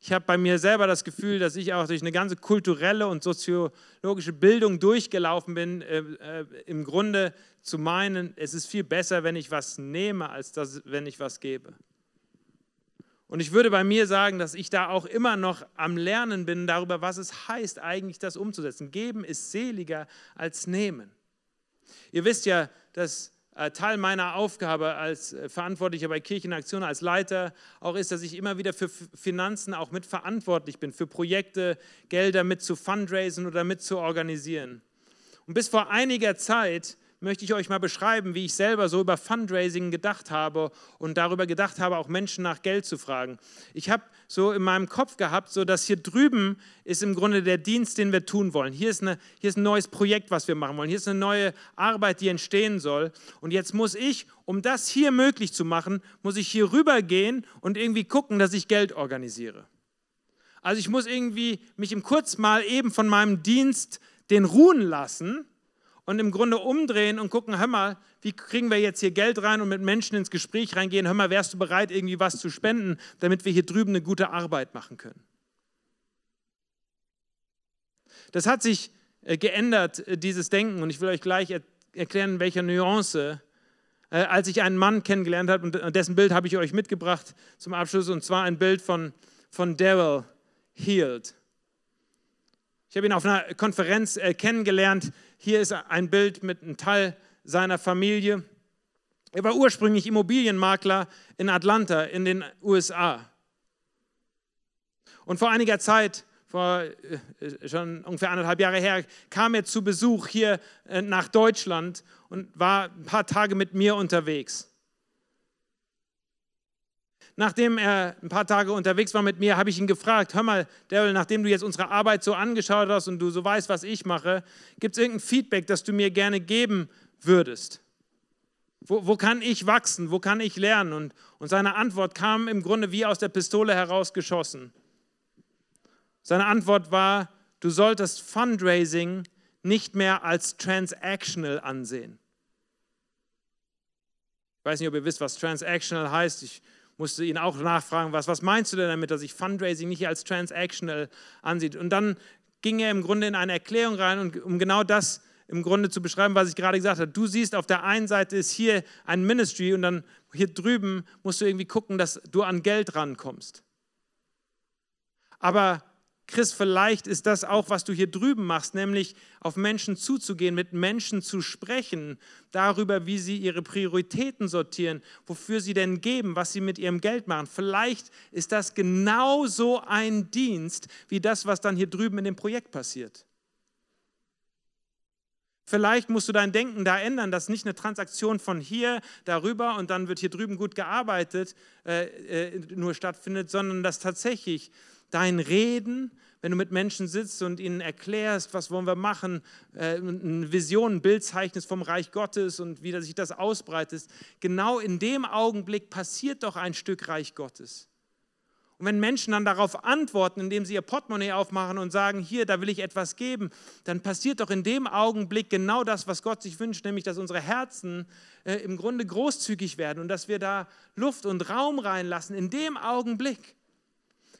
Ich habe bei mir selber das Gefühl, dass ich auch durch eine ganze kulturelle und soziologische Bildung durchgelaufen bin, äh, äh, im Grunde zu meinen, es ist viel besser, wenn ich was nehme, als dass, wenn ich was gebe. Und ich würde bei mir sagen, dass ich da auch immer noch am Lernen bin darüber, was es heißt, eigentlich das umzusetzen. Geben ist seliger als nehmen. Ihr wisst ja, dass äh, Teil meiner Aufgabe als äh, Verantwortlicher bei Kirchenaktion, als Leiter auch ist, dass ich immer wieder für Finanzen auch mitverantwortlich bin, für Projekte, Gelder mit zu fundraisen oder mit zu organisieren. Und bis vor einiger Zeit möchte ich euch mal beschreiben, wie ich selber so über Fundraising gedacht habe und darüber gedacht habe, auch Menschen nach Geld zu fragen. Ich habe so in meinem Kopf gehabt, so dass hier drüben ist im Grunde der Dienst, den wir tun wollen. Hier ist, eine, hier ist ein neues Projekt, was wir machen wollen. Hier ist eine neue Arbeit, die entstehen soll. Und jetzt muss ich, um das hier möglich zu machen, muss ich hier rüber gehen und irgendwie gucken, dass ich Geld organisiere. Also ich muss irgendwie mich im Kurz mal eben von meinem Dienst den ruhen lassen und im Grunde umdrehen und gucken, hör mal, wie kriegen wir jetzt hier Geld rein und mit Menschen ins Gespräch reingehen, hör mal, wärst du bereit, irgendwie was zu spenden, damit wir hier drüben eine gute Arbeit machen können. Das hat sich äh, geändert, äh, dieses Denken, und ich will euch gleich erklären, in welcher Nuance, äh, als ich einen Mann kennengelernt habe, und dessen Bild habe ich euch mitgebracht zum Abschluss, und zwar ein Bild von, von Daryl Heald. Ich habe ihn auf einer Konferenz kennengelernt, hier ist ein Bild mit einem Teil seiner Familie. Er war ursprünglich Immobilienmakler in Atlanta in den USA. Und vor einiger Zeit, vor äh, schon ungefähr anderthalb Jahre her, kam er zu Besuch hier äh, nach Deutschland und war ein paar Tage mit mir unterwegs. Nachdem er ein paar Tage unterwegs war mit mir, habe ich ihn gefragt, hör mal, Daryl, nachdem du jetzt unsere Arbeit so angeschaut hast und du so weißt, was ich mache, gibt es irgendein Feedback, das du mir gerne geben würdest? Wo, wo kann ich wachsen? Wo kann ich lernen? Und, und seine Antwort kam im Grunde wie aus der Pistole herausgeschossen. Seine Antwort war, du solltest Fundraising nicht mehr als transactional ansehen. Ich weiß nicht, ob ihr wisst, was transactional heißt. Ich musste ihn auch nachfragen, was, was meinst du denn damit, dass ich Fundraising nicht als transactional ansieht? Und dann ging er im Grunde in eine Erklärung rein, und, um genau das im Grunde zu beschreiben, was ich gerade gesagt habe. Du siehst, auf der einen Seite ist hier ein Ministry und dann hier drüben musst du irgendwie gucken, dass du an Geld rankommst. Aber Chris, vielleicht ist das auch, was du hier drüben machst, nämlich auf Menschen zuzugehen, mit Menschen zu sprechen, darüber, wie sie ihre Prioritäten sortieren, wofür sie denn geben, was sie mit ihrem Geld machen. Vielleicht ist das genauso ein Dienst wie das, was dann hier drüben in dem Projekt passiert. Vielleicht musst du dein Denken da ändern, dass nicht eine Transaktion von hier darüber und dann wird hier drüben gut gearbeitet äh, äh, nur stattfindet, sondern dass tatsächlich dein Reden, wenn du mit Menschen sitzt und ihnen erklärst, was wollen wir machen, äh, eine Vision, ein Bild zeichnest vom Reich Gottes und wie sich das ausbreitet, genau in dem Augenblick passiert doch ein Stück Reich Gottes. Und wenn Menschen dann darauf antworten, indem sie ihr Portemonnaie aufmachen und sagen, hier, da will ich etwas geben, dann passiert doch in dem Augenblick genau das, was Gott sich wünscht, nämlich dass unsere Herzen äh, im Grunde großzügig werden und dass wir da Luft und Raum reinlassen, in dem Augenblick.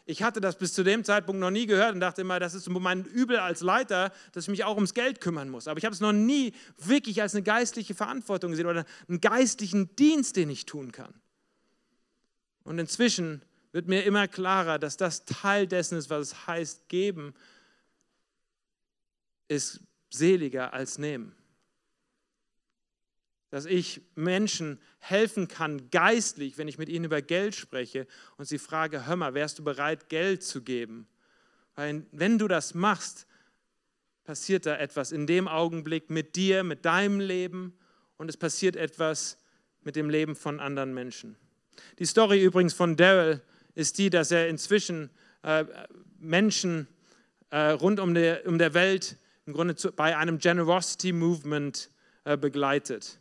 Ich hatte das bis zu dem Zeitpunkt noch nie gehört und dachte immer, das ist mein Übel als Leiter, dass ich mich auch ums Geld kümmern muss. Aber ich habe es noch nie wirklich als eine geistliche Verantwortung gesehen oder einen geistlichen Dienst, den ich tun kann. Und inzwischen wird mir immer klarer, dass das Teil dessen ist, was es heißt, geben, ist seliger als nehmen. Dass ich Menschen helfen kann, geistlich, wenn ich mit ihnen über Geld spreche und sie frage, hör mal, wärst du bereit, Geld zu geben? Weil wenn du das machst, passiert da etwas in dem Augenblick mit dir, mit deinem Leben und es passiert etwas mit dem Leben von anderen Menschen. Die Story übrigens von Daryl ist die, dass er inzwischen äh, Menschen äh, rund um der, um der Welt im Grunde zu, bei einem Generosity Movement äh, begleitet.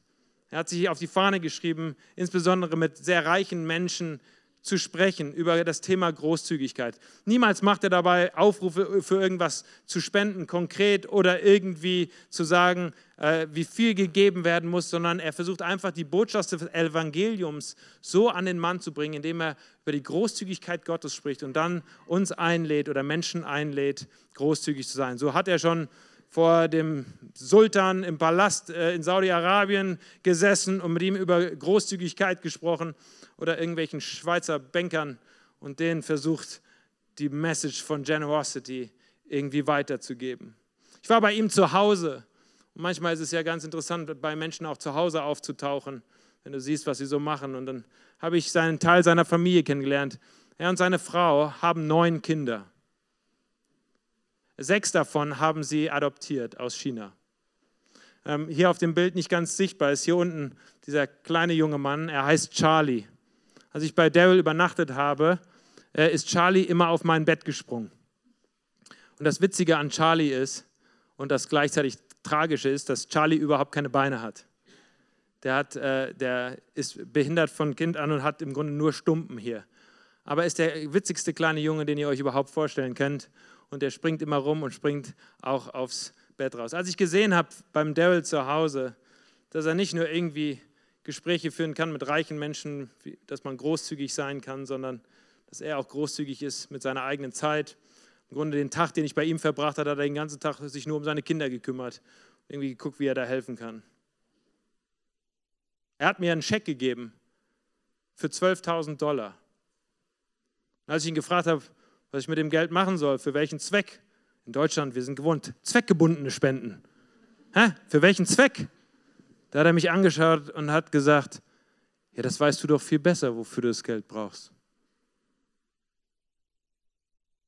Er hat sich auf die Fahne geschrieben, insbesondere mit sehr reichen Menschen zu sprechen über das Thema Großzügigkeit. Niemals macht er dabei Aufrufe für irgendwas zu spenden, konkret oder irgendwie zu sagen, äh, wie viel gegeben werden muss, sondern er versucht einfach die Botschaft des Evangeliums so an den Mann zu bringen, indem er über die Großzügigkeit Gottes spricht und dann uns einlädt oder Menschen einlädt, großzügig zu sein. So hat er schon vor dem Sultan im Palast äh, in Saudi-Arabien gesessen und mit ihm über Großzügigkeit gesprochen oder irgendwelchen Schweizer Bankern und denen versucht, die Message von Generosity irgendwie weiterzugeben. Ich war bei ihm zu Hause und manchmal ist es ja ganz interessant, bei Menschen auch zu Hause aufzutauchen, wenn du siehst, was sie so machen. Und dann habe ich seinen Teil seiner Familie kennengelernt. Er und seine Frau haben neun Kinder. Sechs davon haben sie adoptiert aus China. Ähm, hier auf dem Bild nicht ganz sichtbar ist hier unten dieser kleine junge Mann. Er heißt Charlie. Als ich bei Daryl übernachtet habe, äh, ist Charlie immer auf mein Bett gesprungen. Und das Witzige an Charlie ist, und das gleichzeitig Tragische ist, dass Charlie überhaupt keine Beine hat. Der, hat, äh, der ist behindert von Kind an und hat im Grunde nur Stumpen hier. Aber ist der witzigste kleine Junge, den ihr euch überhaupt vorstellen könnt. Und der springt immer rum und springt auch aufs Bett raus. Als ich gesehen habe beim Daryl zu Hause, dass er nicht nur irgendwie Gespräche führen kann mit reichen Menschen, dass man großzügig sein kann, sondern dass er auch großzügig ist mit seiner eigenen Zeit. Im Grunde den Tag, den ich bei ihm verbracht habe, hat er den ganzen Tag sich nur um seine Kinder gekümmert. Irgendwie geguckt, wie er da helfen kann. Er hat mir einen Scheck gegeben für 12.000 Dollar. Und als ich ihn gefragt habe, was ich mit dem Geld machen soll, für welchen Zweck, in Deutschland, wir sind gewohnt, zweckgebundene Spenden. Hä? Für welchen Zweck? Da hat er mich angeschaut und hat gesagt, ja, das weißt du doch viel besser, wofür du das Geld brauchst.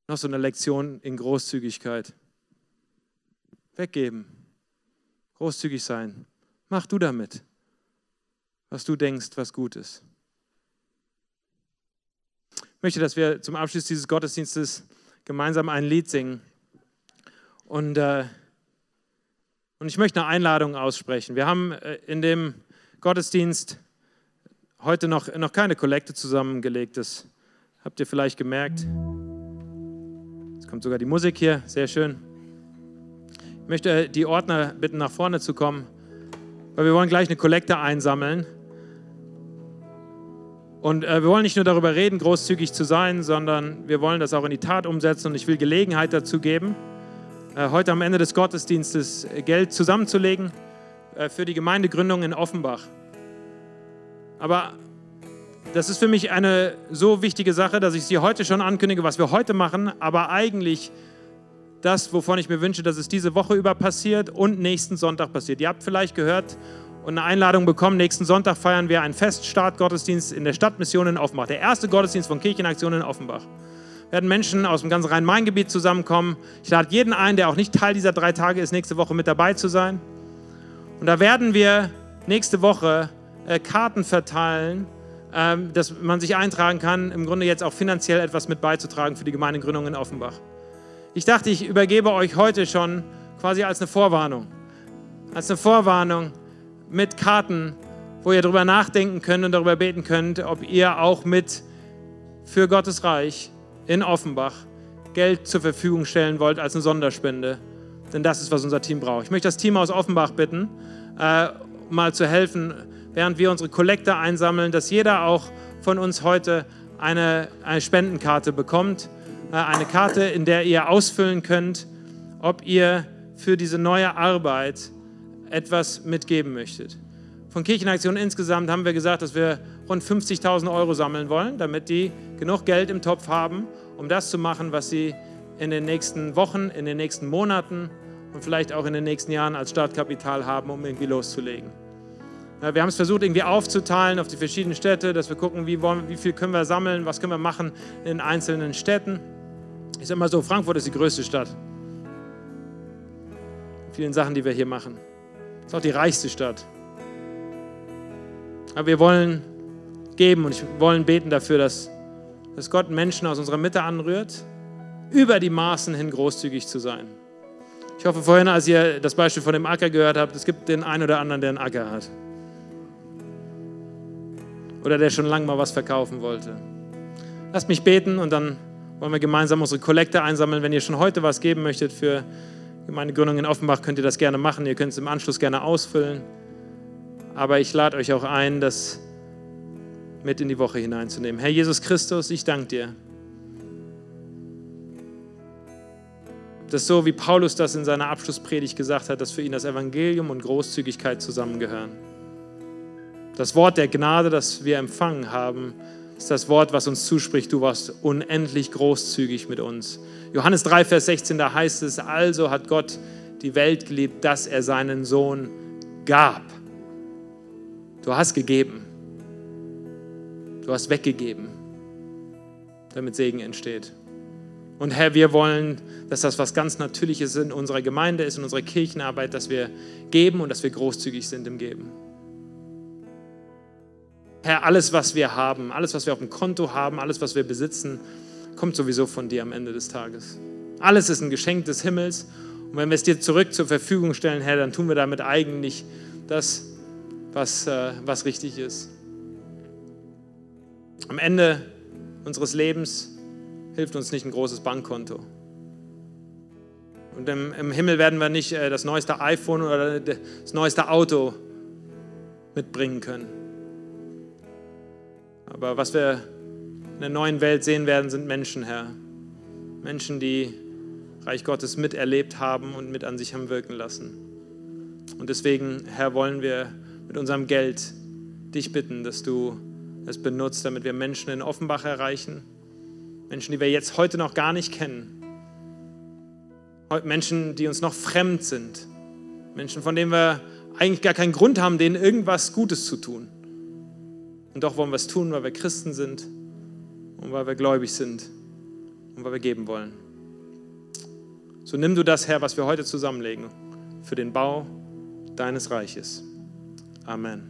Noch so eine Lektion in Großzügigkeit. Weggeben. Großzügig sein. Mach du damit, was du denkst, was gut ist. Ich möchte, dass wir zum Abschluss dieses Gottesdienstes gemeinsam ein Lied singen. Und äh, und ich möchte eine Einladung aussprechen. Wir haben äh, in dem Gottesdienst heute noch, noch keine Kollekte zusammengelegt. Das habt ihr vielleicht gemerkt. Jetzt kommt sogar die Musik hier, sehr schön. Ich möchte die Ordner bitten, nach vorne zu kommen, weil wir wollen gleich eine Kollekte einsammeln. Und äh, wir wollen nicht nur darüber reden, großzügig zu sein, sondern wir wollen das auch in die Tat umsetzen und ich will Gelegenheit dazu geben. Äh, heute am Ende des Gottesdienstes Geld zusammenzulegen äh, für die Gemeindegründung in Offenbach. Aber das ist für mich eine so wichtige Sache, dass ich sie heute schon ankündige, was wir heute machen, aber eigentlich das, wovon ich mir wünsche, dass es diese Woche über passiert und nächsten Sonntag passiert. Ihr habt vielleicht gehört und eine Einladung bekommen. Nächsten Sonntag feiern wir einen Feststartgottesdienst in der Stadtmission in Offenbach. Der erste Gottesdienst von Kirchenaktion in Offenbach. Werden Menschen aus dem ganzen Rhein-Main-Gebiet zusammenkommen. Ich lade jeden ein, der auch nicht Teil dieser drei Tage ist, nächste Woche mit dabei zu sein. Und da werden wir nächste Woche äh, Karten verteilen, äh, dass man sich eintragen kann, im Grunde jetzt auch finanziell etwas mit beizutragen für die Gemeindegründung in Offenbach. Ich dachte, ich übergebe euch heute schon quasi als eine Vorwarnung. Als eine Vorwarnung mit Karten, wo ihr darüber nachdenken könnt und darüber beten könnt, ob ihr auch mit für Gottes Reich in Offenbach Geld zur Verfügung stellen wollt als eine Sonderspende. Denn das ist, was unser Team braucht. Ich möchte das Team aus Offenbach bitten, äh, mal zu helfen, während wir unsere Kollekte einsammeln, dass jeder auch von uns heute eine, eine Spendenkarte bekommt äh, eine Karte, in der ihr ausfüllen könnt, ob ihr für diese neue Arbeit etwas mitgeben möchtet. Von Kirchenaktion insgesamt haben wir gesagt, dass wir rund 50.000 Euro sammeln wollen, damit die genug Geld im Topf haben, um das zu machen, was sie in den nächsten Wochen, in den nächsten Monaten und vielleicht auch in den nächsten Jahren als Startkapital haben, um irgendwie loszulegen. Wir haben es versucht, irgendwie aufzuteilen auf die verschiedenen Städte, dass wir gucken, wie, wollen, wie viel können wir sammeln, was können wir machen in einzelnen Städten. Sage mal so, Frankfurt ist die größte Stadt. Vielen Sachen, die wir hier machen. Ist auch die reichste Stadt. Aber wir wollen geben und wir wollen beten dafür, dass, dass Gott Menschen aus unserer Mitte anrührt, über die Maßen hin großzügig zu sein. Ich hoffe vorhin, als ihr das Beispiel von dem Acker gehört habt, es gibt den einen oder anderen, der einen Acker hat. Oder der schon lange mal was verkaufen wollte. Lasst mich beten und dann wollen wir gemeinsam unsere Kollekte einsammeln. Wenn ihr schon heute was geben möchtet für Gemeindegründung in Offenbach, könnt ihr das gerne machen. Ihr könnt es im Anschluss gerne ausfüllen. Aber ich lade euch auch ein, das mit in die Woche hineinzunehmen. Herr Jesus Christus, ich danke dir. dass so wie Paulus das in seiner Abschlusspredigt gesagt hat, dass für ihn das Evangelium und Großzügigkeit zusammengehören. Das Wort der Gnade, das wir empfangen haben, ist das Wort, was uns zuspricht, du warst unendlich großzügig mit uns. Johannes 3, Vers 16, da heißt es, also hat Gott die Welt geliebt, dass er seinen Sohn gab. Du hast gegeben. Du hast weggegeben, damit Segen entsteht. Und Herr, wir wollen, dass das was ganz Natürliches in unserer Gemeinde ist, in unserer Kirchenarbeit, dass wir geben und dass wir großzügig sind im Geben. Herr, alles, was wir haben, alles, was wir auf dem Konto haben, alles, was wir besitzen, kommt sowieso von dir am Ende des Tages. Alles ist ein Geschenk des Himmels. Und wenn wir es dir zurück zur Verfügung stellen, Herr, dann tun wir damit eigentlich das, was, äh, was richtig ist. Am Ende unseres Lebens hilft uns nicht ein großes Bankkonto. Und im, im Himmel werden wir nicht äh, das neueste iPhone oder das neueste Auto mitbringen können. Aber was wir der neuen Welt sehen werden, sind Menschen, Herr. Menschen, die Reich Gottes miterlebt haben und mit an sich haben wirken lassen. Und deswegen, Herr, wollen wir mit unserem Geld dich bitten, dass du es benutzt, damit wir Menschen in Offenbach erreichen. Menschen, die wir jetzt heute noch gar nicht kennen. Menschen, die uns noch fremd sind. Menschen, von denen wir eigentlich gar keinen Grund haben, denen irgendwas Gutes zu tun. Und doch wollen wir es tun, weil wir Christen sind und weil wir gläubig sind und weil wir geben wollen. So nimm du das her, was wir heute zusammenlegen, für den Bau deines Reiches. Amen.